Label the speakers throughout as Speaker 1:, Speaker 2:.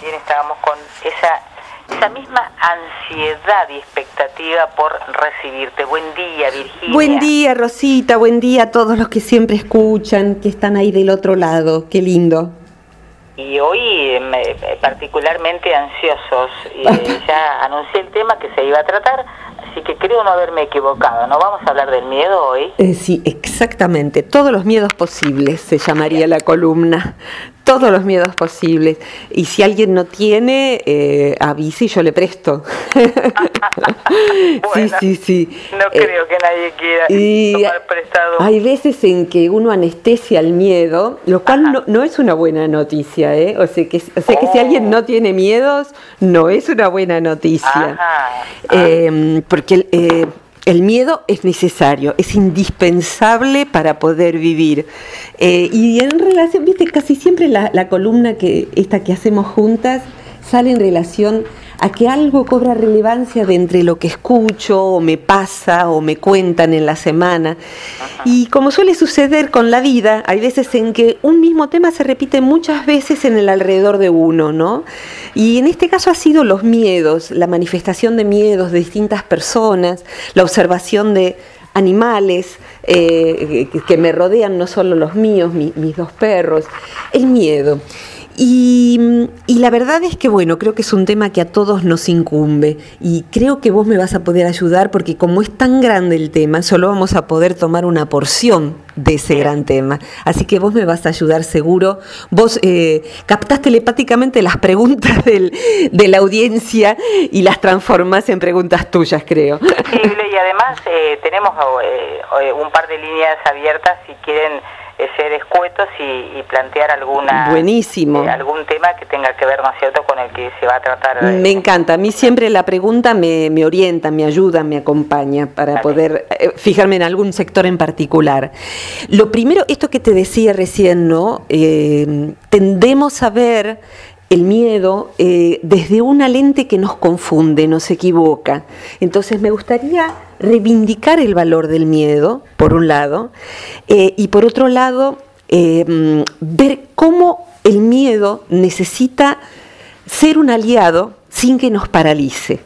Speaker 1: también estábamos con esa esa misma ansiedad y expectativa por recibirte. Buen día, Virginia.
Speaker 2: Buen día, Rosita. Buen día a todos los que siempre escuchan, que están ahí del otro lado. Qué lindo.
Speaker 1: Y hoy eh, particularmente ansiosos. Eh, ya anuncié el tema que se iba a tratar, así que creo no haberme equivocado. ¿No vamos a hablar del miedo hoy?
Speaker 2: Eh, sí, exactamente. Todos los miedos posibles se llamaría la columna todos los miedos posibles. Y si alguien no tiene, eh, avise y yo le presto.
Speaker 1: sí, sí, sí. No eh, creo que nadie quiera tomar prestado.
Speaker 2: Hay veces en que uno anestesia el miedo, lo cual no, es una buena noticia. ¿eh? O sea, que, o sea que si alguien no oh. tiene miedos, no es una buena noticia. Em, porque eh, el miedo es necesario, es indispensable para poder vivir. Eh, y en relación, viste, casi siempre la, la columna que esta que hacemos juntas sale en relación a que algo cobra relevancia de entre lo que escucho o me pasa o me cuentan en la semana. Y como suele suceder con la vida, hay veces en que un mismo tema se repite muchas veces en el alrededor de uno, ¿no? Y en este caso ha sido los miedos, la manifestación de miedos de distintas personas, la observación de animales eh, que me rodean, no solo los míos, mis dos perros, el miedo. Y, la verdad es que, bueno, creo que es un tema que a todos nos incumbe y creo que vos me vas a poder ayudar porque como es tan grande el tema, solo vamos a poder tomar una porción de ese gran tema. Así que vos me vas a ayudar seguro. Vos eh, captás telepáticamente las preguntas de la audiencia y las transformás en preguntas tuyas, creo.
Speaker 1: Sí, y además eh, tenemos eh, un par de líneas abiertas si quieren ser escuetos y, plantear alguna
Speaker 2: buenísimo.
Speaker 1: eh, algún tema que tenga que ver no es cierto con el que se va a tratar
Speaker 2: me encanta. A mí siempre la pregunta me, me orienta me ayuda me acompaña para poder eh, fijarme en algún sector en particular. Lo primero esto que te decía recién no eh, tendemos a ver el miedo desde una lente que nos confunde, nos equivoca. Entonces me gustaría reivindicar el valor del miedo, por un lado, eh, y por otro lado, eh, ver cómo el miedo necesita ser un aliado sin que nos paralice.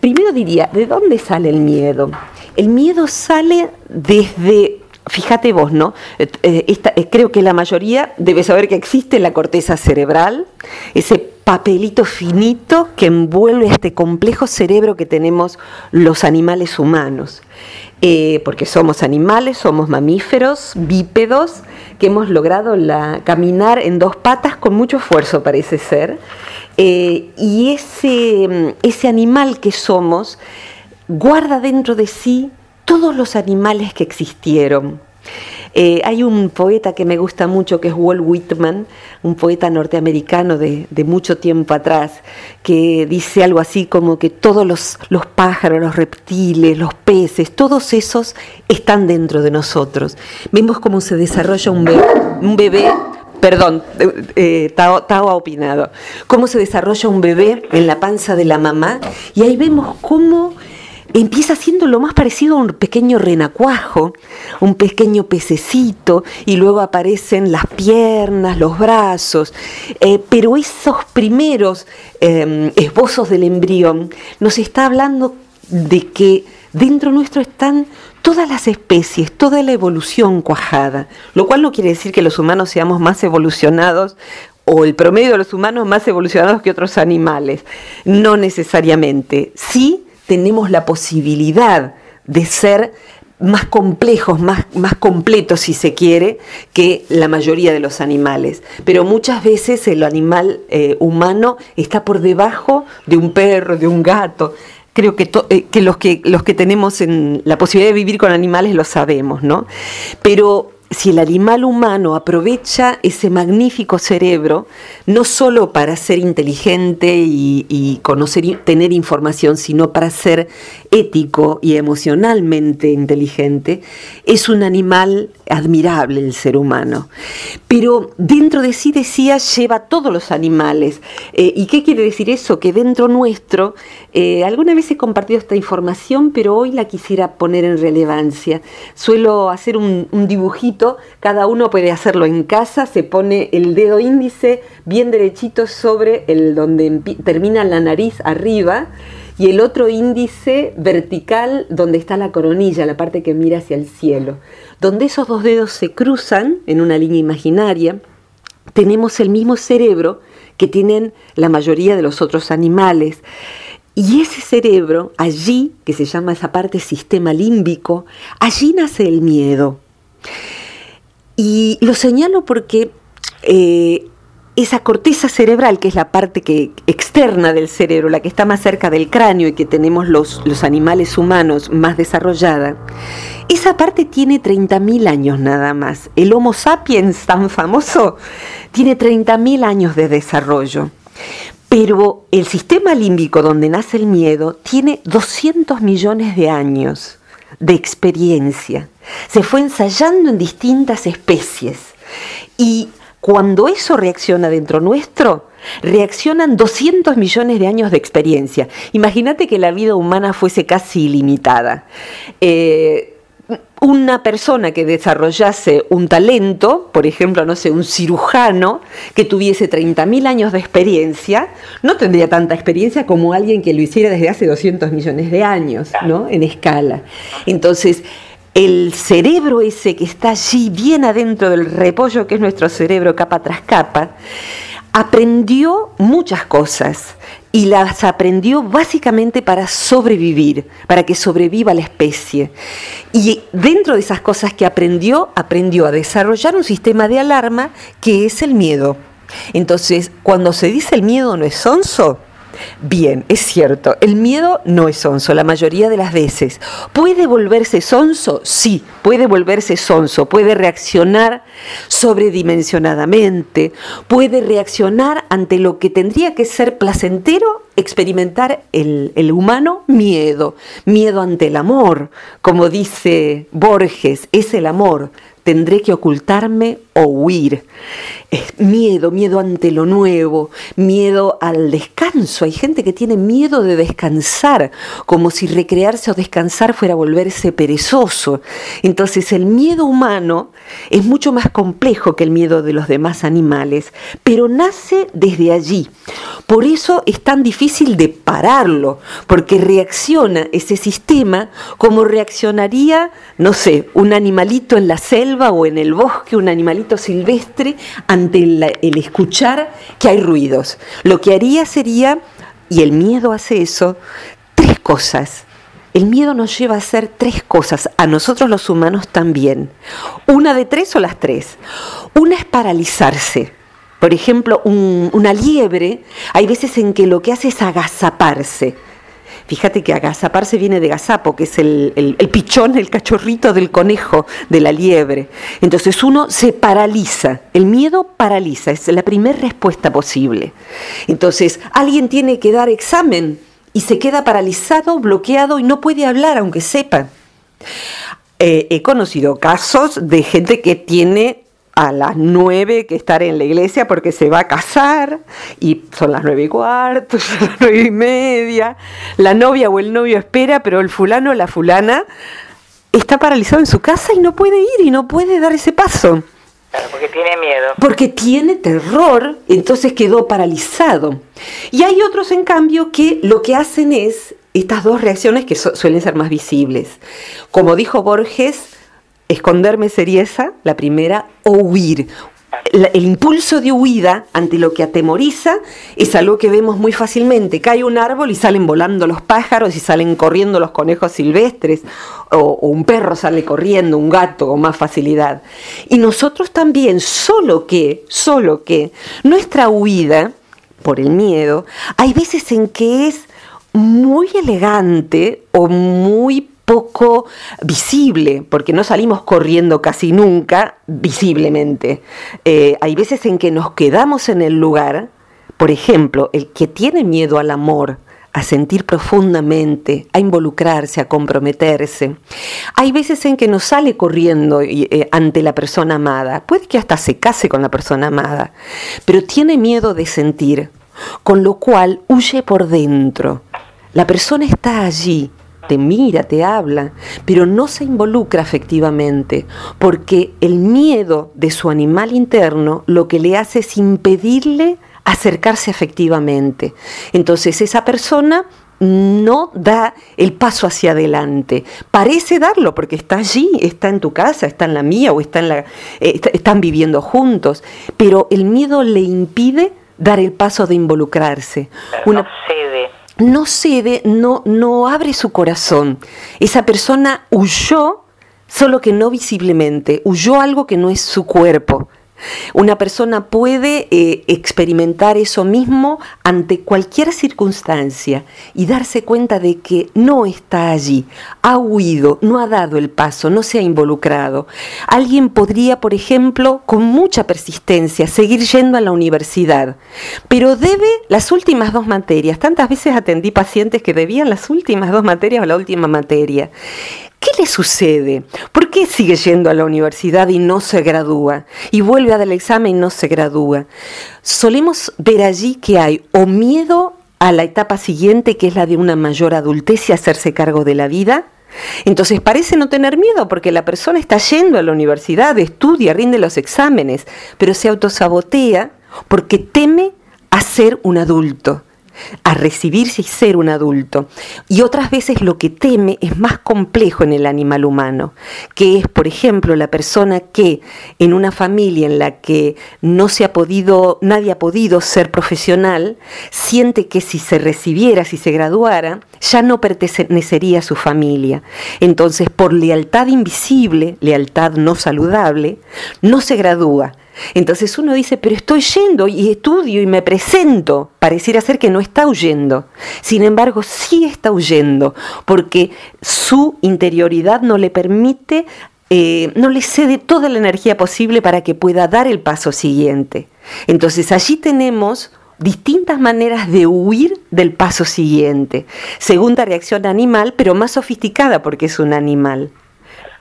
Speaker 2: Primero diría, ¿de dónde sale el miedo? El miedo sale desde fíjate vos, ¿no? Eh, creo que la mayoría debe saber que existe la corteza cerebral, ese papelito finito que envuelve este complejo cerebro que tenemos los animales humanos. Eh, porque somos animales, somos mamíferos, bípedos, que hemos logrado la, caminar en dos patas con mucho esfuerzo, parece ser. Eh, y ese, ese animal que somos guarda dentro de sí todos los animales que existieron. Eh, hay un poeta que me gusta mucho que es Walt Whitman, un poeta norteamericano de, mucho tiempo atrás, que dice algo así como que todos los, pájaros, los reptiles, los peces, todos esos están dentro de nosotros. Vemos cómo se desarrolla un bebé, un bebé perdón, eh, eh Tao, ha opinado, cómo se desarrolla un bebé en la panza de la mamá y ahí vemos cómo empieza siendo lo más parecido a un pequeño renacuajo, un pequeño pececito, y luego aparecen las piernas, los brazos, eh, pero esos primeros em, esbozos del embrión nos está hablando de que dentro nuestro están todas las especies, toda la evolución cuajada, lo cual no quiere decir que los humanos seamos más evolucionados o el promedio de los humanos más evolucionados que otros animales, no necesariamente. Sí tenemos la posibilidad de ser más complejos, más, más completos, si se quiere, que la mayoría de los animales. Pero muchas veces el animal eh, humano está por debajo de un perro, de un gato. Creo que, eh, que, los que los que tenemos en la posibilidad de vivir con animales lo sabemos, ¿no? Pero si el animal humano aprovecha ese magnífico cerebro, no solo para ser inteligente y, conocer y tener información, sino para ser ético y emocionalmente inteligente, es un animal admirable el ser humano. Pero dentro de sí, decía, lleva todos los animales. Eh, ¿Y qué quiere decir eso? Que dentro nuestro, eh, alguna vez he compartido esta información, pero hoy la quisiera poner en relevancia. Suelo hacer un dibujito cada uno puede hacerlo en casa, se pone el dedo índice bien derechito sobre el donde termina la nariz arriba y el otro índice vertical donde está la coronilla, la parte que mira hacia el cielo. Donde esos dos dedos se cruzan en una línea imaginaria, tenemos el mismo cerebro que tienen la mayoría de los otros animales. Y ese cerebro, allí, que se llama esa parte sistema límbico, allí nace el miedo. Y lo señalo porque eh, esa corteza cerebral, que es la parte que, externa del cerebro, la que está más cerca del cráneo y que tenemos los, los animales humanos más desarrollada, esa parte tiene 30.000 años nada más. El Homo sapiens tan famoso tiene 30.000 años de desarrollo. Pero el sistema límbico donde nace el miedo tiene 200 millones de años de experiencia. Se fue ensayando en distintas especies. Y cuando eso reacciona dentro nuestro, reaccionan 200 millones de años de experiencia. Imagínate que la vida humana fuese casi ilimitada. Eh, una persona que desarrollase un talento, por ejemplo, no sé, un cirujano que tuviese 30.000 años de experiencia, no tendría tanta experiencia como alguien que lo hiciera desde hace 200 millones de años, ¿no? En escala. Entonces, el cerebro ese que está allí bien adentro del repollo que es nuestro cerebro capa tras capa, aprendió muchas cosas y las aprendió básicamente para sobrevivir, para que sobreviva la especie. Y dentro de esas cosas que aprendió, aprendió a desarrollar un sistema de alarma que es el miedo. Entonces, cuando se dice el miedo no es sonso, Bien, es cierto, el miedo no es sonso la mayoría de las veces. ¿Puede volverse sonso? Sí, puede volverse sonso, puede reaccionar sobredimensionadamente, puede reaccionar ante lo que tendría que ser placentero experimentar el, el, humano miedo, miedo ante el amor, como dice Borges, es el amor, tendré que ocultarme o huir. Es miedo, miedo ante lo nuevo, miedo al descanso. Hay gente que tiene miedo de descansar, como si recrearse o descansar fuera volverse perezoso. Entonces el miedo humano es mucho más complejo que el miedo de los demás animales, pero nace desde allí. Por eso es tan difícil de pararlo, porque reacciona ese sistema como reaccionaría, no sé, un animalito en la selva o en el bosque, un animalito silvestre, ante el, escuchar que hay ruidos. Lo que haría sería, y el miedo hace eso, tres cosas. El miedo nos lleva a hacer tres cosas, a nosotros los humanos también. Una de tres o las tres. Una es paralizarse por ejemplo, una liebre, hay veces en que lo que hace es agazaparse. Fíjate que agazaparse viene de gazapo, que es el, pichón, el cachorrito del conejo, de la liebre. Entonces uno se paraliza, el miedo paraliza, es la primera respuesta posible. Entonces alguien tiene que dar examen y se queda paralizado, bloqueado y no puede hablar aunque sepa. Eh, he conocido casos de gente que tiene a las nueve que estar en la iglesia porque se va a casar y son las nueve y cuarto, son las nueve y media. La novia o el novio espera, pero el fulano o la fulana está paralizado en su casa y no puede ir y no puede dar ese paso.
Speaker 1: Claro, porque tiene miedo.
Speaker 2: Porque tiene terror, entonces quedó paralizado. Y hay otros, en cambio, que lo que hacen es estas dos reacciones que suelen ser más visibles. Como dijo Borges, esconderme sería esa, la primera, o huir. el impulso de huida ante lo que atemoriza es algo que vemos muy fácilmente. Cae un árbol y salen volando los pájaros y salen corriendo los conejos silvestres, o, o un perro sale corriendo, un gato con más facilidad. Y nosotros también, solo que, solo que nuestra huida por el miedo, hay veces en que es muy elegante o muy poco visible, porque no salimos corriendo casi nunca visiblemente. Eh, hay veces en que nos quedamos en el lugar, por ejemplo, el que tiene miedo al amor, a sentir profundamente, a involucrarse, a comprometerse. Hay veces en que no sale corriendo eh, ante la persona amada, puede que hasta se case con la persona amada, pero tiene miedo de sentir, con lo cual huye por dentro. La persona está allí, te mira, te habla, pero no se involucra afectivamente, porque el miedo de su animal interno lo que le hace es impedirle acercarse afectivamente. Entonces esa persona no da el paso hacia adelante. Parece darlo porque está allí, está en tu casa, está en la mía o está en la, eh, están viviendo juntos, pero el miedo le impide dar el paso de involucrarse.
Speaker 1: no cede.
Speaker 2: No cede, no, no abre su corazón. Esa persona huyó, solo que no visiblemente, huyó algo que no es su cuerpo. Una persona puede eh, experimentar eso mismo ante cualquier circunstancia y darse cuenta de que no está allí, ha huido, no ha dado el paso, no se ha involucrado. Alguien podría, por ejemplo, con mucha persistencia, seguir yendo a la universidad, pero debe las últimas dos materias. Tantas veces atendí pacientes que debían las últimas dos materias o la última materia. ¿Qué le sucede? ¿Por qué sigue yendo a la universidad y no se gradúa? Y vuelve a dar el examen y no se gradúa. Solemos ver allí que hay o miedo a la etapa siguiente, que es la de una mayor adultez y hacerse cargo de la vida. Entonces parece no tener miedo porque la persona está yendo a la universidad, estudia, rinde los exámenes, pero se autosabotea porque teme a ser un adulto a recibirse y ser un adulto. Y otras veces lo que teme es más complejo en el animal humano, que es, por ejemplo, la persona que en una familia en la que no se ha podido, nadie ha podido ser profesional, siente que si se recibiera, si se graduara, ya no pertenecería a su familia. Entonces, por lealtad invisible, lealtad no saludable, no se gradúa entonces uno dice, pero estoy yendo y estudio y me presento. Pareciera ser que no está huyendo. Sin embargo, sí está huyendo, porque su interioridad no le permite, eh, no le cede toda la energía posible para que pueda dar el paso siguiente. Entonces allí tenemos distintas maneras de huir del paso siguiente. Segunda reacción animal, pero más sofisticada porque es un animal.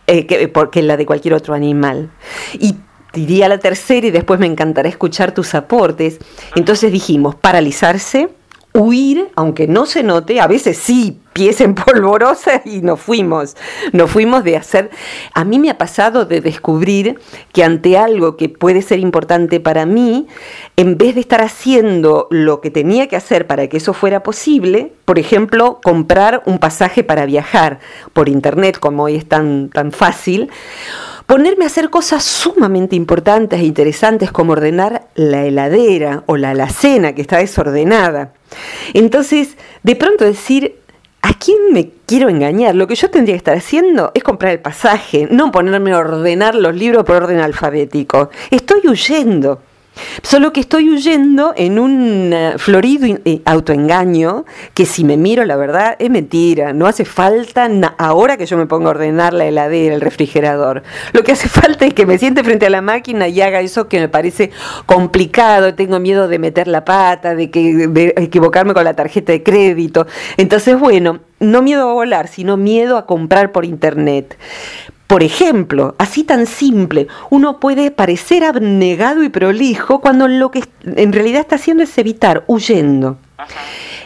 Speaker 2: Eh, que, porque la de cualquier otro animal. Y diría la tercera y después me encantará escuchar tus aportes. Entonces dijimos, paralizarse, huir, aunque no se note, a veces sí, pies en polvorosa y nos fuimos, nos fuimos de hacer, a mí me ha pasado de descubrir que ante algo que puede ser importante para mí, en vez de estar haciendo lo que tenía que hacer para que eso fuera posible, por ejemplo, comprar un pasaje para viajar por internet, como hoy es tan, tan fácil, ponerme a hacer cosas sumamente importantes e interesantes como ordenar la heladera o la alacena que está desordenada. Entonces, de pronto decir, ¿a quién me quiero engañar? Lo que yo tendría que estar haciendo es comprar el pasaje, no ponerme a ordenar los libros por orden alfabético. Estoy huyendo. Solo que estoy huyendo en un eh, florido eh, autoengaño que si me miro la verdad es mentira, no hace falta ahora que yo me ponga a ordenar la heladera, el refrigerador. Lo que hace falta es que me siente frente a la máquina y haga eso que me parece complicado, tengo miedo de meter la pata, de, que, de equivocarme con la tarjeta de crédito. Entonces, bueno, no miedo a volar, sino miedo a comprar por internet. Por ejemplo, así tan simple, uno puede parecer abnegado y prolijo cuando lo que en realidad está haciendo es evitar, huyendo.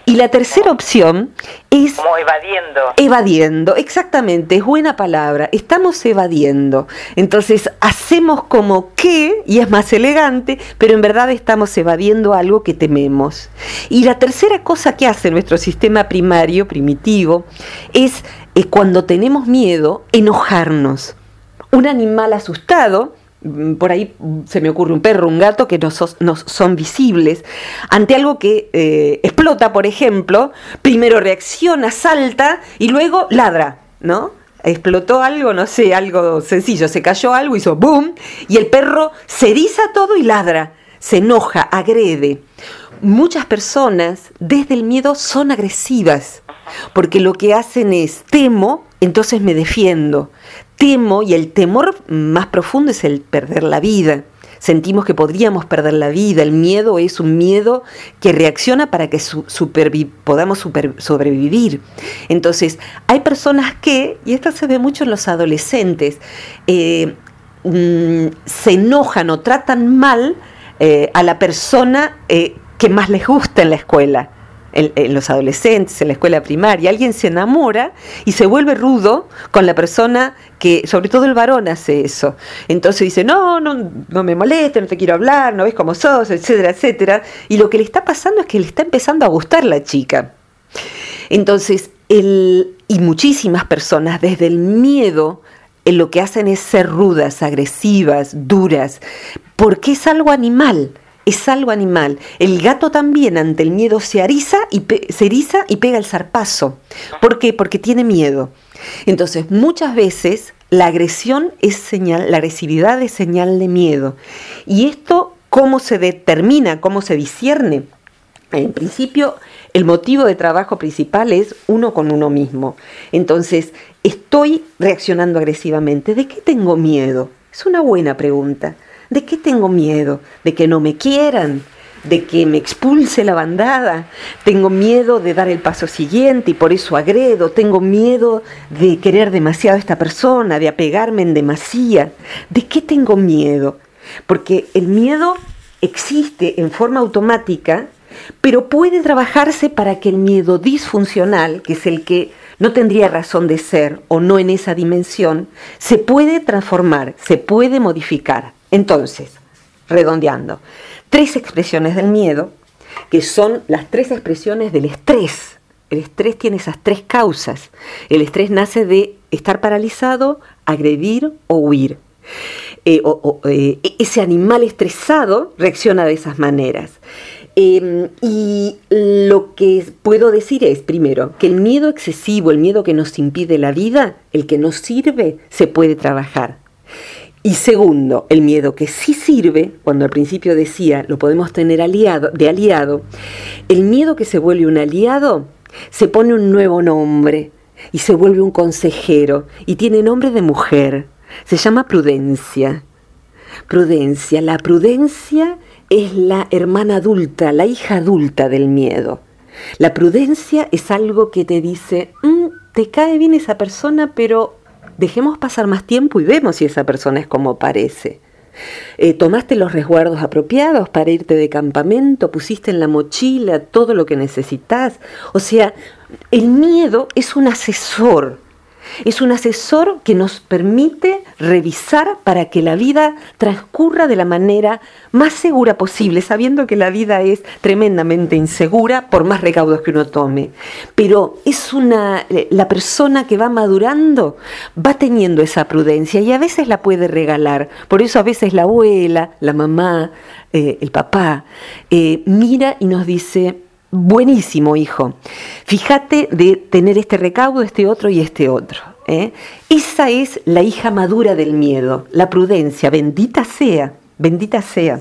Speaker 2: Y la tercera opción es...
Speaker 1: Como evadiendo.
Speaker 2: Evadiendo, exactamente, es buena palabra. Estamos evadiendo. Entonces hacemos como que, y es más elegante, pero en verdad estamos evadiendo algo que tememos. Y la tercera cosa que hace nuestro sistema primario, primitivo, es es cuando tenemos miedo, enojarnos. Un animal asustado, mm, por ahí se me ocurre un perro, un gato que no, son visibles, ante algo que eh, explota, por ejemplo, primero reacciona, salta y luego ladra, ¿no? Explotó algo, no sé, algo sencillo, se cayó algo, hizo boom, y el perro se eriza todo y ladra, se enoja, agrede. Muchas personas desde el miedo son agresivas porque lo que hacen es temo, entonces me defiendo. Temo y el temor más profundo es el perder la vida. Sentimos que podríamos perder la vida. El miedo es un miedo que reacciona para que podamos sobrevivir. Entonces, hay personas que, y esto se ve mucho en los adolescentes, eh, mm, se enojan o tratan mal eh, a la persona eh, que más les gusta en la escuela. en, los adolescentes, en la escuela primaria, alguien se enamora y se vuelve rudo con la persona que, sobre todo el varón hace eso. Entonces dice, no, no, no me moleste, no te quiero hablar, no ves cómo sos, etcétera, etcétera. Y lo que le está pasando es que le está empezando a gustar la chica. Entonces, el, y muchísimas personas desde el miedo en lo que hacen es ser rudas, agresivas, duras, porque es algo animal es algo animal. El gato también ante el miedo se eriza y, se eriza y pega el zarpazo. ¿Por qué? Porque tiene miedo. Entonces, muchas veces la agresión es señal, la agresividad es señal de miedo. Y esto, ¿cómo se determina? ¿Cómo se discierne? En principio, el motivo de trabajo principal es uno con uno mismo. Entonces, estoy reaccionando agresivamente. ¿De qué tengo miedo? Es una buena pregunta. ¿De qué tengo miedo? ¿De que no me quieran? ¿De que me expulse la bandada? Tengo miedo de dar el paso siguiente y por eso agredo. Tengo miedo de querer demasiado a esta persona, de apegarme en demasía. ¿De qué tengo miedo? Porque el miedo existe en forma automática, pero puede trabajarse para que el miedo disfuncional, que es el que no tendría razón de ser o no en esa dimensión, se puede transformar, se puede modificar. Entonces, redondeando, tres expresiones del miedo, que son las tres expresiones del estrés. El estrés tiene esas tres causas. El estrés nace de estar paralizado, agredir o huir. Eh, eh, ese animal estresado reacciona de esas maneras. Em, y lo que puedo decir es, primero, que el miedo excesivo, el miedo que nos impide la vida, el que nos sirve, se puede trabajar. Y segundo, el miedo que sí sirve, cuando al principio decía lo podemos tener aliado, de aliado, el miedo que se vuelve un aliado se pone un nuevo nombre y se vuelve un consejero y tiene nombre de mujer. Se llama prudencia. Prudencia, la prudencia es la hermana adulta, la hija adulta del miedo. La prudencia es algo que te dice, mm, te cae bien esa persona, pero dejemos pasar más tiempo y vemos si esa persona es como parece. Eh, ¿Tomaste los resguardos apropiados para irte de campamento? ¿Pusiste en la mochila todo lo que necesitas? O sea, el miedo es un asesor es un asesor que nos permite revisar para que la vida transcurra de la manera más segura posible, sabiendo que la vida es tremendamente insegura por más recaudos que uno tome. Pero es una la persona que va madurando va teniendo esa prudencia y a veces la puede regalar. Por eso a veces la abuela, la mamá, eh, el papá eh, mira y nos dice buenísimo, hijo. Fíjate de tener este recaudo, este otro y este otro. ¿eh? Esa es la hija madura del miedo, la prudencia, bendita sea, bendita sea.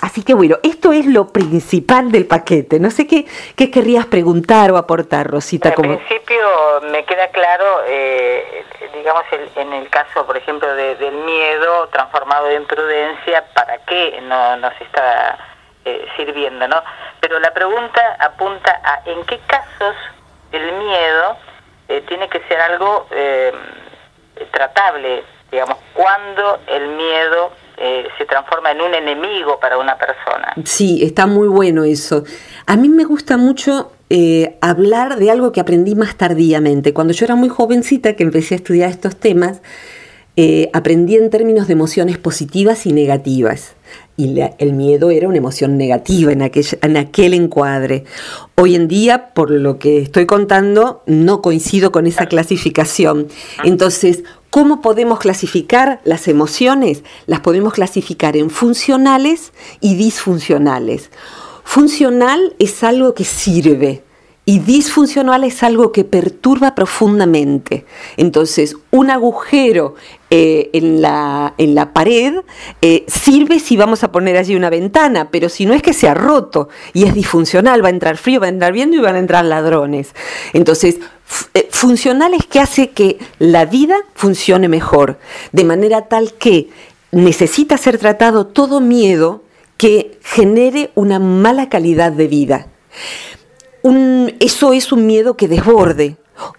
Speaker 2: Así que bueno, esto es lo principal del paquete. No sé qué, qué querrías preguntar o aportar, Rosita.
Speaker 1: En principio me queda claro, eh, digamos, en el caso, por ejemplo, del miedo transformado en prudencia, ¿para qué no nos está eh, sirviendo, ¿no? Pero la pregunta apunta a en qué casos el miedo eh, tiene que ser algo eh, tratable, digamos, cuando el miedo se transforma en un enemigo para una persona.
Speaker 2: Sí, está muy bueno eso. A mí me gusta mucho hablar de algo que aprendí más tardíamente. Cuando yo era muy jovencita, que empecé a estudiar estos temas, aprendí en términos de emociones positivas y negativas y el miedo era una emoción negativa en aquel, en aquel encuadre. Hoy en día, por lo que estoy contando, no coincido con esa clasificación. Entonces, ¿cómo podemos clasificar las emociones? Las podemos clasificar en funcionales y disfuncionales. Funcional es algo que sirve, y disfuncional es algo que perturba profundamente. Entonces, un agujero eh, en, la, en, la, pared eh, sirve si vamos a poner allí una ventana, pero si no es que se ha roto y es disfuncional, va a entrar frío, va a entrar viento y van a entrar ladrones. Entonces, eh, funcional es que hace que la vida funcione mejor, de manera tal que necesita ser tratado todo miedo que genere una mala calidad de vida eso es un miedo que desborde.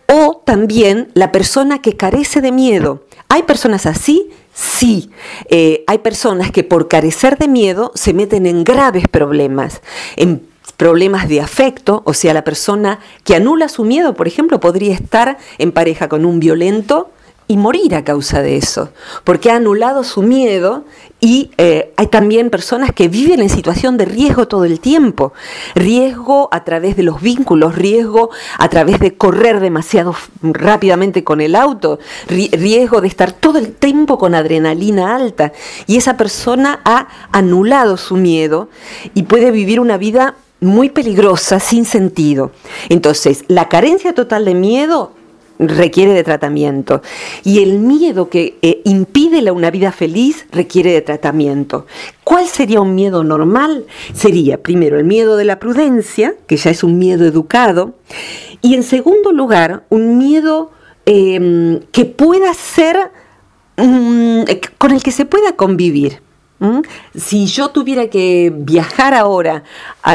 Speaker 2: O también la persona que carece de miedo. ¿Hay personas así? Sí, eh, hay personas que por carecer de miedo se meten en graves problemas, en problemas de afecto, o sea, la persona que anula su miedo, por ejemplo, podría estar en pareja con un violento y morir a causa de eso, porque ha anulado su miedo y eh, hay también personas que viven en situación de riesgo todo el tiempo, riesgo a través de los vínculos, riesgo a través de correr demasiado rápidamente con el auto, riesgo de estar todo el tiempo con adrenalina alta y esa persona ha anulado su miedo y puede vivir una vida muy peligrosa, sin sentido. Entonces, la carencia total de miedo requiere de tratamiento. Y el miedo que eh, impide una vida feliz requiere de tratamiento. ¿Cuál sería un miedo normal? Sería primero el miedo de la prudencia, que ya es un miedo educado, y en segundo lugar, un miedo em, que pueda ser, mm, con el que se pueda convivir. ¿Mm? Si yo tuviera que viajar ahora,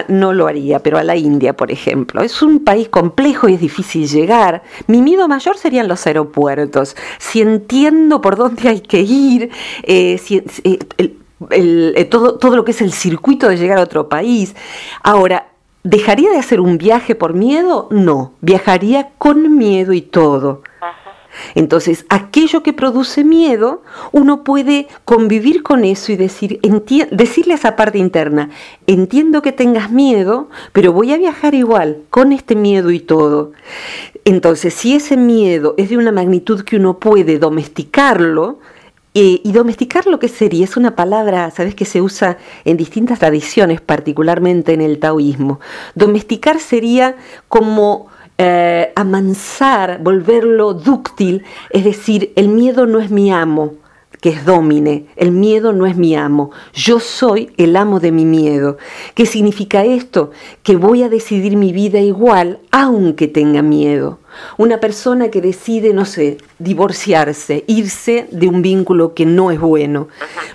Speaker 2: no lo haría, pero a la India, por ejemplo, es un país complejo y es difícil llegar. Mi miedo mayor serían los aeropuertos. Si entiendo por dónde hay que ir, eh, eh, eh, todo, todo lo que es el circuito de llegar a otro país. Ahora, ¿dejaría de hacer un viaje por miedo? No, viajaría con miedo y todo. Entonces, aquello que produce miedo, uno puede convivir con eso y decir, decirle a esa parte interna, entiendo que tengas miedo, pero voy a viajar igual, con este miedo y todo. Entonces, si ese miedo es de una magnitud que uno puede domesticarlo, eh, y domesticar que sería, es una palabra, sabes, que se usa en distintas tradiciones, particularmente en el taoísmo. Domesticar sería como eh, amansar, volverlo dúctil, es decir, el miedo no es mi amo, que es domine, el miedo no es mi amo, yo soy el amo de mi miedo. ¿Qué significa esto? Que voy a decidir mi vida igual aunque tenga miedo. Una persona que decide, no sé, divorciarse, irse de un vínculo que no es bueno,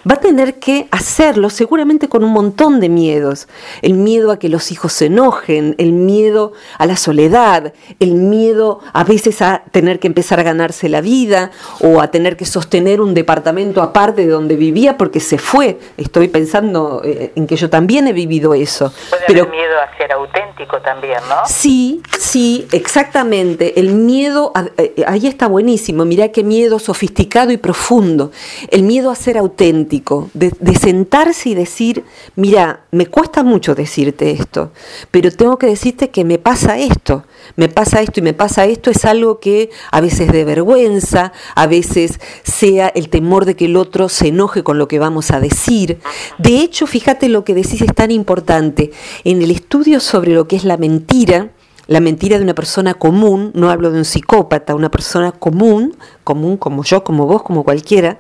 Speaker 2: va a tener que hacerlo seguramente con un montón de miedos. El miedo a que los hijos se enojen, el miedo a la soledad, el miedo a veces a tener que empezar a ganarse la vida o a tener que sostener un departamento aparte de donde vivía porque se fue. Estoy pensando eh, en que yo también he vivido eso.
Speaker 1: Puede Pero, miedo a ser auténtico también, ¿no?
Speaker 2: Sí, sí, exactamente. El miedo, eh, ahí está buenísimo mirá qué miedo sofisticado y profundo, el miedo a ser auténtico, de, sentarse y decir, mira, me cuesta mucho decirte esto, pero tengo que decirte que me pasa esto, me pasa esto y me pasa esto, es algo que a veces de vergüenza, a veces sea el temor de que el otro se enoje con lo que vamos a decir. De hecho, fíjate lo que decís es tan importante. En el estudio sobre lo que es la mentira, la mentira de una persona común, no hablo de un psicópata, una persona común, común como yo, como vos, como cualquiera,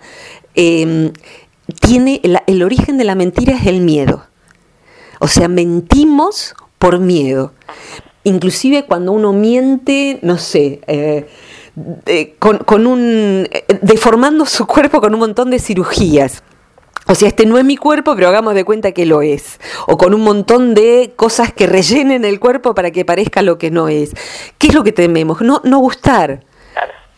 Speaker 2: em, tiene el, origen de la mentira es el miedo. O sea, mentimos por miedo. Inclusive cuando uno miente, no sé, eh, con, un eh, deformando su cuerpo con un montón de cirugías. O sea, este no es mi cuerpo, pero hagamos de cuenta que lo es. O con un montón de cosas que rellenen el cuerpo para que parezca lo que no es. ¿Qué es lo que tememos? No, no gustar.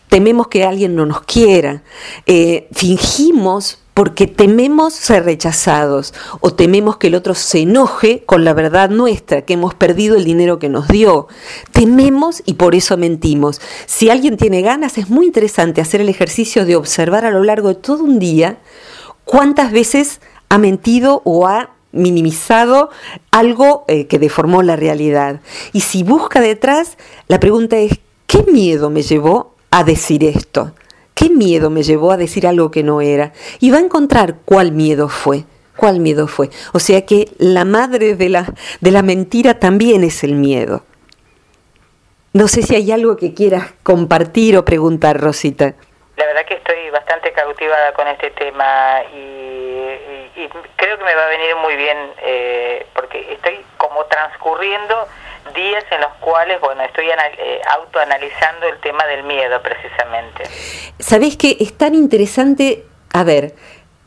Speaker 2: Tememos que alguien no nos quiera. Eh, fingimos porque tememos ser rechazados o tememos que el otro se enoje con la verdad nuestra, que hemos perdido el dinero que nos dio. Tememos y por eso mentimos. Si alguien tiene ganas, es muy interesante hacer el ejercicio de observar a lo largo de todo un día ¿Cuántas veces ha mentido o ha minimizado algo eh, que deformó la realidad? Y si busca detrás, la pregunta es, ¿qué miedo me llevó a decir esto? ¿Qué miedo me llevó a decir algo que no era? Y va a encontrar cuál miedo fue. ¿Cuál miedo fue? O sea que la madre de la, de la mentira también es el miedo. No sé si hay algo que quieras compartir o preguntar, Rosita.
Speaker 1: La verdad que estoy bastante cautivada con este tema y, creo que me va a venir muy bien eh, porque estoy como transcurriendo días en los cuales, bueno, estoy eh, autoanalizando el tema del miedo precisamente.
Speaker 2: ¿Sabés que es tan interesante? A ver,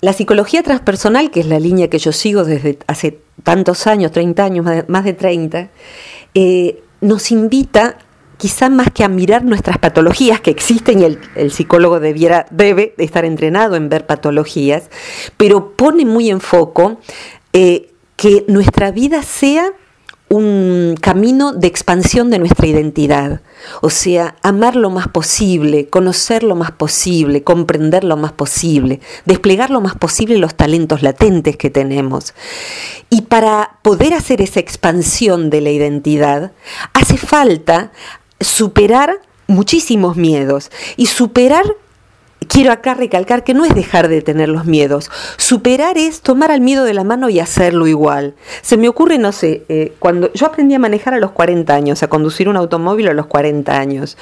Speaker 2: la psicología transpersonal, que es la línea que yo sigo desde hace tantos años, 30 años, más de 30, eh, nos invita quizá más que a mirar nuestras patologías que existen y el, psicólogo debiera, debe estar entrenado en ver patologías, pero pone muy en foco eh, que nuestra vida sea un camino de expansión de nuestra identidad. O sea, amar lo más posible, conocer lo más posible, comprender lo más posible, desplegar lo más posible los talentos latentes que tenemos. Y para poder hacer esa expansión de la identidad, hace falta superar muchísimos miedos y superar quiero acá recalcar que no es dejar de tener los miedos. Superar es tomar al miedo de la mano y hacerlo igual. Se me ocurre, no sé, eh, cuando yo aprendí a manejar a los 40 años, a conducir un automóvil a los 40 años.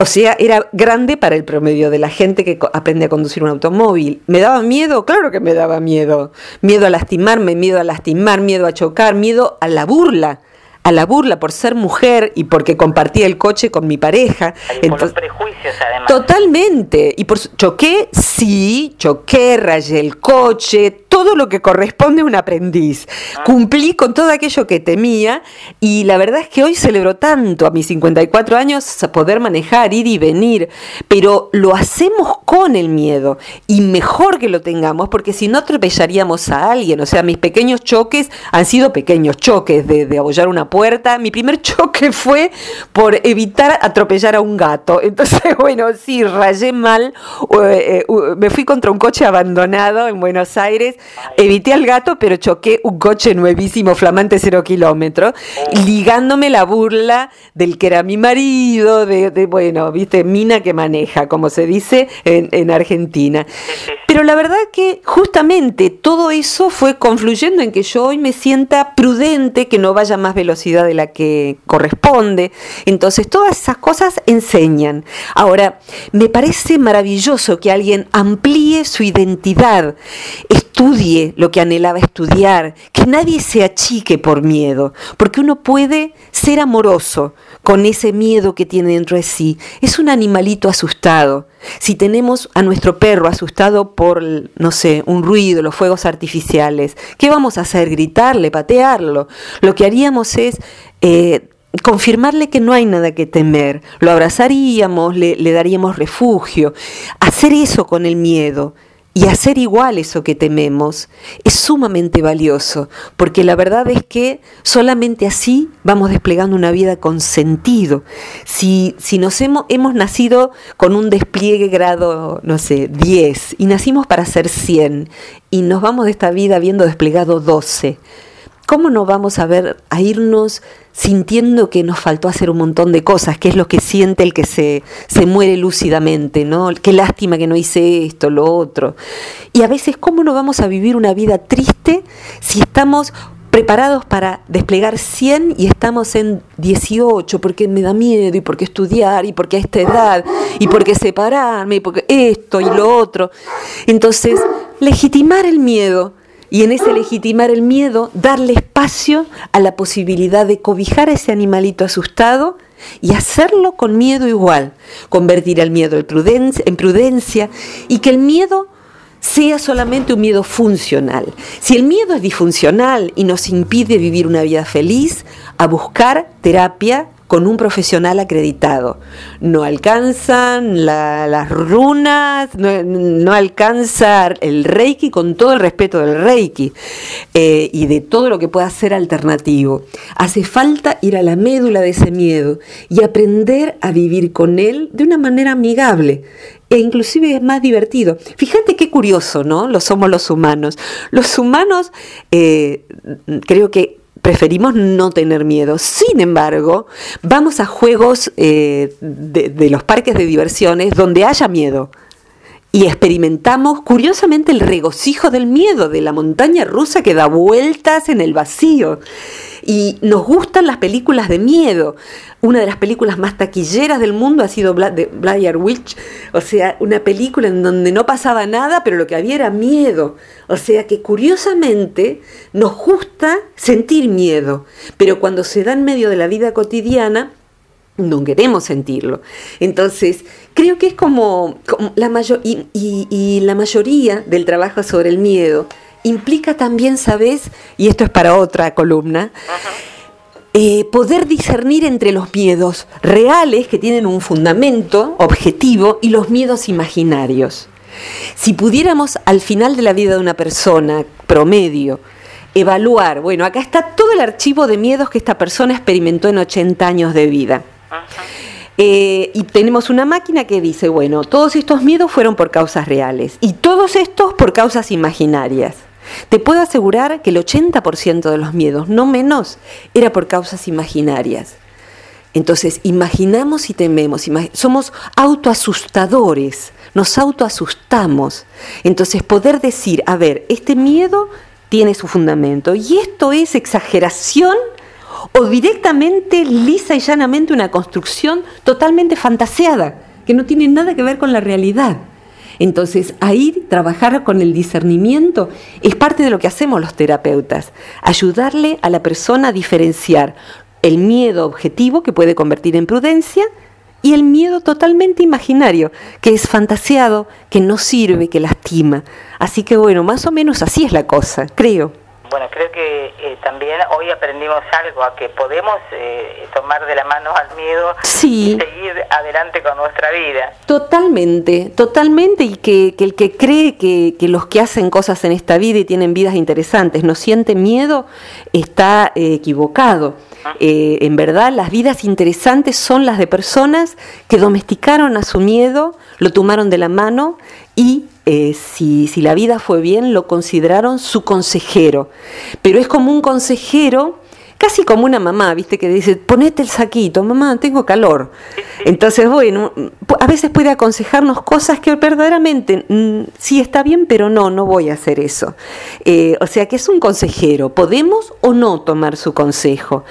Speaker 2: O sea, era grande para el promedio de la gente que aprende a conducir un automóvil. ¿Me daba miedo? Claro que me daba miedo. Miedo a lastimarme, miedo a lastimar, miedo a chocar, miedo a la burla a la burla por ser mujer y porque compartía el coche con mi pareja.
Speaker 1: Y por los prejuicios, además.
Speaker 2: Totalmente. Y por choqué, sí, choqué, rayé el coche, todo lo que corresponde a un aprendiz. Ah. Cumplí con todo aquello que temía y la verdad es que hoy celebro tanto a mis 54 años poder manejar, ir y venir, pero lo hacemos con el miedo y mejor que lo tengamos porque si no atropellaríamos a alguien. O sea, mis pequeños choques han sido pequeños choques de, de abollar una puerta mi primer choque fue por evitar atropellar a un gato. Entonces, bueno, sí, rayé mal. Eh, me fui contra un coche abandonado en Buenos Aires. Evité al gato, pero choqué un coche nuevísimo, flamante cero kilómetros, ligándome la burla del que era mi marido, de, bueno, viste, mina que maneja, como se dice en, en Argentina. Pero la verdad que justamente todo eso fue confluyendo en que yo hoy me sienta prudente, que no vaya más velocidad de la que corresponde. Entonces, todas esas cosas enseñan. Ahora, me parece maravilloso que alguien amplíe su identidad, estudie lo que anhelaba estudiar, que nadie se achique por miedo, porque uno puede ser amoroso con ese miedo que tiene dentro de sí. Es un animalito asustado. Si tenemos a nuestro perro asustado por, no sé, un ruido, los fuegos artificiales, ¿qué vamos a hacer? Gritarle, patearlo. Lo que haríamos es... Eh, confirmarle que no hay nada que temer, lo abrazaríamos, le, le daríamos refugio, hacer eso con el miedo y hacer igual eso que tememos es sumamente valioso, porque la verdad es que solamente así vamos desplegando una vida con sentido. Si, si nos hemos, hemos nacido con un despliegue grado, no sé, 10 y nacimos para ser 100 y nos vamos de esta vida habiendo desplegado 12, ¿cómo no vamos a ver, a irnos sintiendo que nos faltó hacer un montón de cosas, que es lo que siente el que se, se muere lúcidamente, ¿no? Qué lástima que no hice esto, lo otro. Y a veces, ¿cómo no vamos a vivir una vida triste si estamos preparados para desplegar 100 y estamos en 18 porque me da miedo y porque estudiar y porque a esta edad y porque separarme y porque esto y lo otro. Entonces, legitimar el miedo y en ese legitimar el miedo, darle espacio a la posibilidad de cobijar a ese animalito asustado y hacerlo con miedo igual, convertir el miedo en prudencia, en prudencia y que el miedo sea solamente un miedo funcional. Si el miedo es disfuncional y nos impide vivir una vida feliz, a buscar terapia con un profesional acreditado. No alcanzan las runas, no, alcanza el reiki con todo el respeto del reiki eh, y de todo lo que pueda ser alternativo. Hace falta ir a la médula de ese miedo y aprender a vivir con él de una manera amigable e inclusive es más divertido. Fíjate qué curioso, ¿no? Lo somos los humanos. Los humanos eh, creo que preferimos no tener miedo. Sin embargo, vamos a juegos eh, de, los parques de diversiones donde haya miedo y experimentamos curiosamente el regocijo del miedo, de la montaña rusa que da vueltas en el vacío. Y nos gustan las películas de miedo. Una de las películas más taquilleras del mundo ha sido Blair Witch, o sea, una película en donde no pasaba nada, pero lo que había era miedo. O sea que curiosamente nos gusta sentir miedo, pero cuando se da en medio de la vida cotidiana, no queremos sentirlo. Entonces, creo que es como, la mayor, y, la mayoría del trabajo sobre el miedo implica también, ¿sabes? Y esto es para otra columna. Eh, poder discernir entre los miedos reales que tienen un fundamento objetivo y los miedos imaginarios. Si pudiéramos al final de la vida de una persona promedio evaluar, bueno, acá está todo el archivo de miedos que esta persona experimentó en 80 años de vida. Eh, y tenemos una máquina que dice, bueno, todos estos miedos fueron por causas reales y todos estos por causas imaginarias. Te puedo asegurar que el 80% de los miedos, no menos, era por causas imaginarias. Entonces, imaginamos y tememos, somos autoasustadores, nos autoasustamos. Entonces, poder decir, a ver, este miedo tiene su fundamento y esto es exageración o directamente, lisa y llanamente, una construcción totalmente fantaseada, que no tiene nada que ver con la realidad. Entonces, ahí trabajar con el discernimiento es parte de lo que hacemos los terapeutas, ayudarle a la persona a diferenciar el miedo objetivo que puede convertir en prudencia y el miedo totalmente imaginario, que es fantaseado, que no sirve, que lastima. Así que bueno, más o menos así es la cosa, creo.
Speaker 1: Bueno, creo que eh, también hoy aprendimos algo, a que podemos eh, tomar de la mano al miedo y seguir adelante con nuestra vida.
Speaker 2: Totalmente, totalmente, y que, el que cree que, los que hacen cosas en esta vida y tienen vidas interesantes no siente miedo, está eh, equivocado. en verdad, las vidas interesantes son las de personas que domesticaron a su miedo, lo tomaron de la mano y eh, si, si, la vida fue bien, lo consideraron su consejero. Pero es como un consejero, casi como una mamá, ¿viste? Que dice, ponete el saquito, mamá, tengo calor. Entonces, bueno, a veces puede aconsejarnos cosas que verdaderamente mm, sí está bien, pero no, no voy a hacer eso. Eh, o sea que es un consejero. Podemos o no tomar su consejo.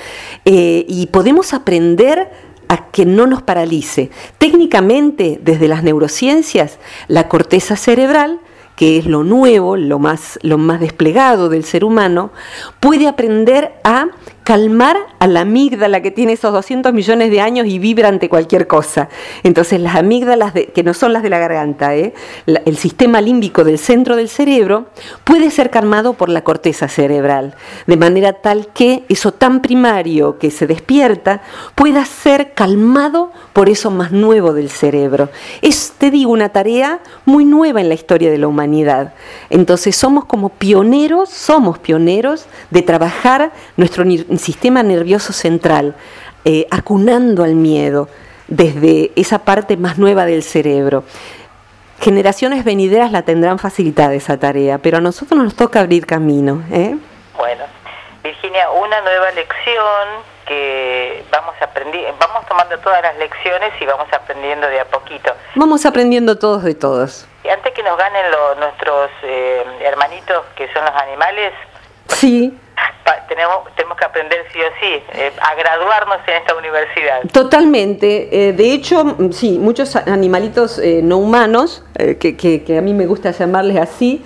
Speaker 2: Eh, y podemos aprender a que no nos paralice. Técnicamente, desde las neurociencias, la corteza cerebral, que es lo nuevo, lo más, lo más desplegado del ser humano, puede aprender a calmar a la amígdala que tiene esos 200 millones de años y vibra ante cualquier cosa. Entonces las amígdalas, que no son las de la garganta, ¿eh? el sistema límbico del centro del cerebro, puede ser calmado por la corteza cerebral, de manera tal que eso tan primario que se despierta pueda ser calmado por eso más nuevo del cerebro. Es, te digo, una tarea muy nueva en la historia de la humanidad. Entonces somos como pioneros, somos pioneros de trabajar nuestro sistema nervioso central, eh, acunando al miedo desde esa parte más nueva del cerebro. Generaciones venideras la tendrán facilitada esa tarea, pero a nosotros nos toca abrir camino. ¿eh?
Speaker 1: Bueno, Virginia, una nueva lección que vamos aprendiendo, vamos tomando todas las lecciones y vamos aprendiendo de a poquito.
Speaker 2: Vamos aprendiendo todos de todos.
Speaker 1: Y antes que nos ganen nuestros eh, hermanitos que son los animales,
Speaker 2: sí
Speaker 1: tenemos, tenemos que aprender sí o sí eh, a graduarnos en esta universidad.
Speaker 2: Totalmente. Eh, de hecho, sí, muchos animalitos eh, no humanos, que, que, a mí me gusta llamarles así,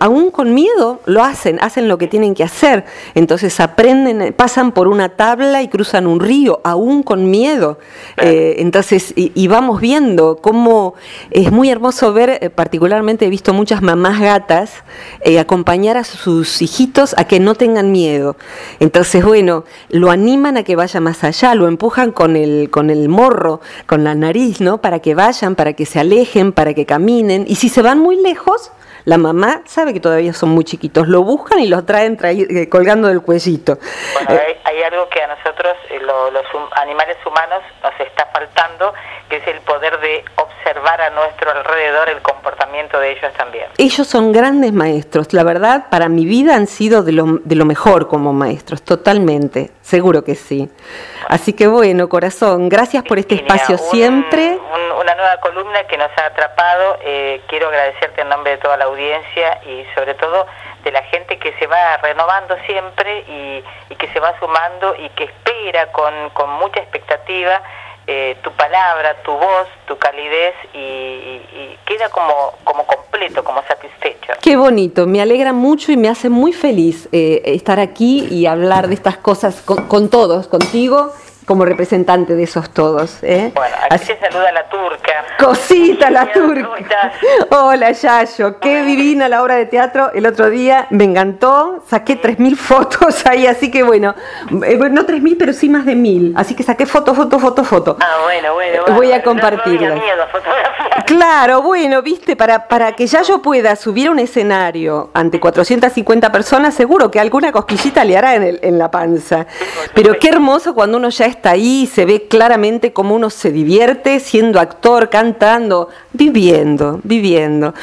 Speaker 2: aún con miedo lo hacen, hacen lo que tienen que hacer. Entonces aprenden, pasan por una tabla y cruzan un río, aún con miedo. entonces, y, vamos viendo cómo es muy hermoso ver, particularmente he visto muchas mamás gatas acompañar a sus hijitos a que no tengan miedo. Entonces, bueno, lo animan a que vaya más allá, lo empujan con el, con el morro, con la nariz, ¿no? Para que vayan, para que se alejen, para que caminen. Y si se van muy lejos, la mamá sabe que todavía son muy chiquitos, lo buscan y los traen eh, colgando del cuellito.
Speaker 1: Bueno, eh, hay, algo que a nosotros, eh, los animales humanos, nos está faltando, que es el poder de a nuestro alrededor el comportamiento de ellos también.
Speaker 2: Ellos son grandes maestros, la verdad, para mi vida han sido de lo, de lo mejor como maestros, totalmente, seguro que sí. Así que bueno, corazón, gracias por este espacio siempre.
Speaker 1: una nueva columna que nos ha atrapado, eh, quiero agradecerte en nombre de toda la audiencia y sobre todo de la gente que se va renovando siempre y, y que se va sumando y que espera con, con mucha expectativa eh, tu palabra, tu voz, tu calidez y, queda como, como completo, como satisfecho.
Speaker 2: Qué bonito, me alegra mucho y me hace muy feliz eh, estar aquí y hablar de estas cosas con, todos, contigo como representante de esos todos. ¿eh?
Speaker 1: Bueno, aquí se saluda la turca.
Speaker 2: Cosita la turca. Hola Yayo, qué divina la obra de teatro. El otro día me encantó, saqué 3.000 fotos ahí, así que bueno, eh, no 3.000, pero sí más de 1.000. Así que saqué foto, foto, foto, foto.
Speaker 1: Ah, bueno, bueno.
Speaker 2: Voy a compartirla. claro, bueno, viste, para, para que Yayo pueda subir a un escenario ante 450 personas, seguro que alguna cosquillita le hará en, el, en la panza. Pero qué hermoso cuando uno ya está ahí, se ve claramente cómo uno se divierte siendo actor, cantando, viviendo, viviendo.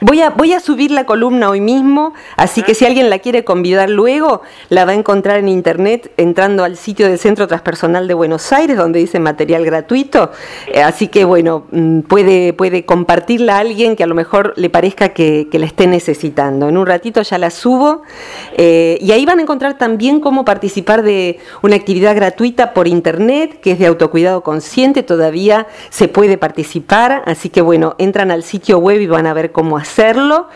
Speaker 2: Voy a, voy a subir la columna hoy mismo, así que si alguien la quiere convidar luego, la va a encontrar en internet entrando al sitio del Centro Transpersonal de Buenos Aires, donde dice material gratuito. Eh, así que bueno, mm, puede, puede compartirla a alguien que a lo mejor le parezca que, la esté necesitando. En un ratito ya la subo eh, y ahí van a encontrar también cómo participar de una actividad gratuita por internet, que es de autocuidado consciente, todavía se puede participar, así que bueno, entran al sitio web y van a ver cómo hacerlo.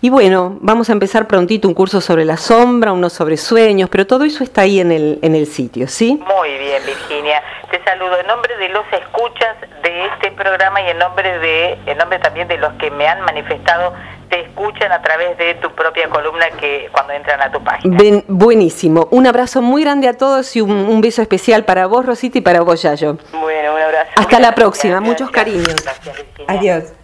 Speaker 2: Y bueno, vamos a empezar prontito un curso sobre la sombra, uno sobre sueños, pero todo eso está ahí en el, en el sitio, ¿sí?
Speaker 1: Muy bien, Virginia. Te saludo en nombre de los escuchas de este programa y en nombre de en nombre también de los que me han manifestado te escuchan a través de tu propia columna que cuando entran a tu página.
Speaker 2: buenísimo. Un abrazo muy grande a todos y un, beso especial para vos, Rosita, y para vos, Yayo.
Speaker 1: Bueno, un abrazo.
Speaker 2: Hasta la próxima. Muchos cariños. Adiós.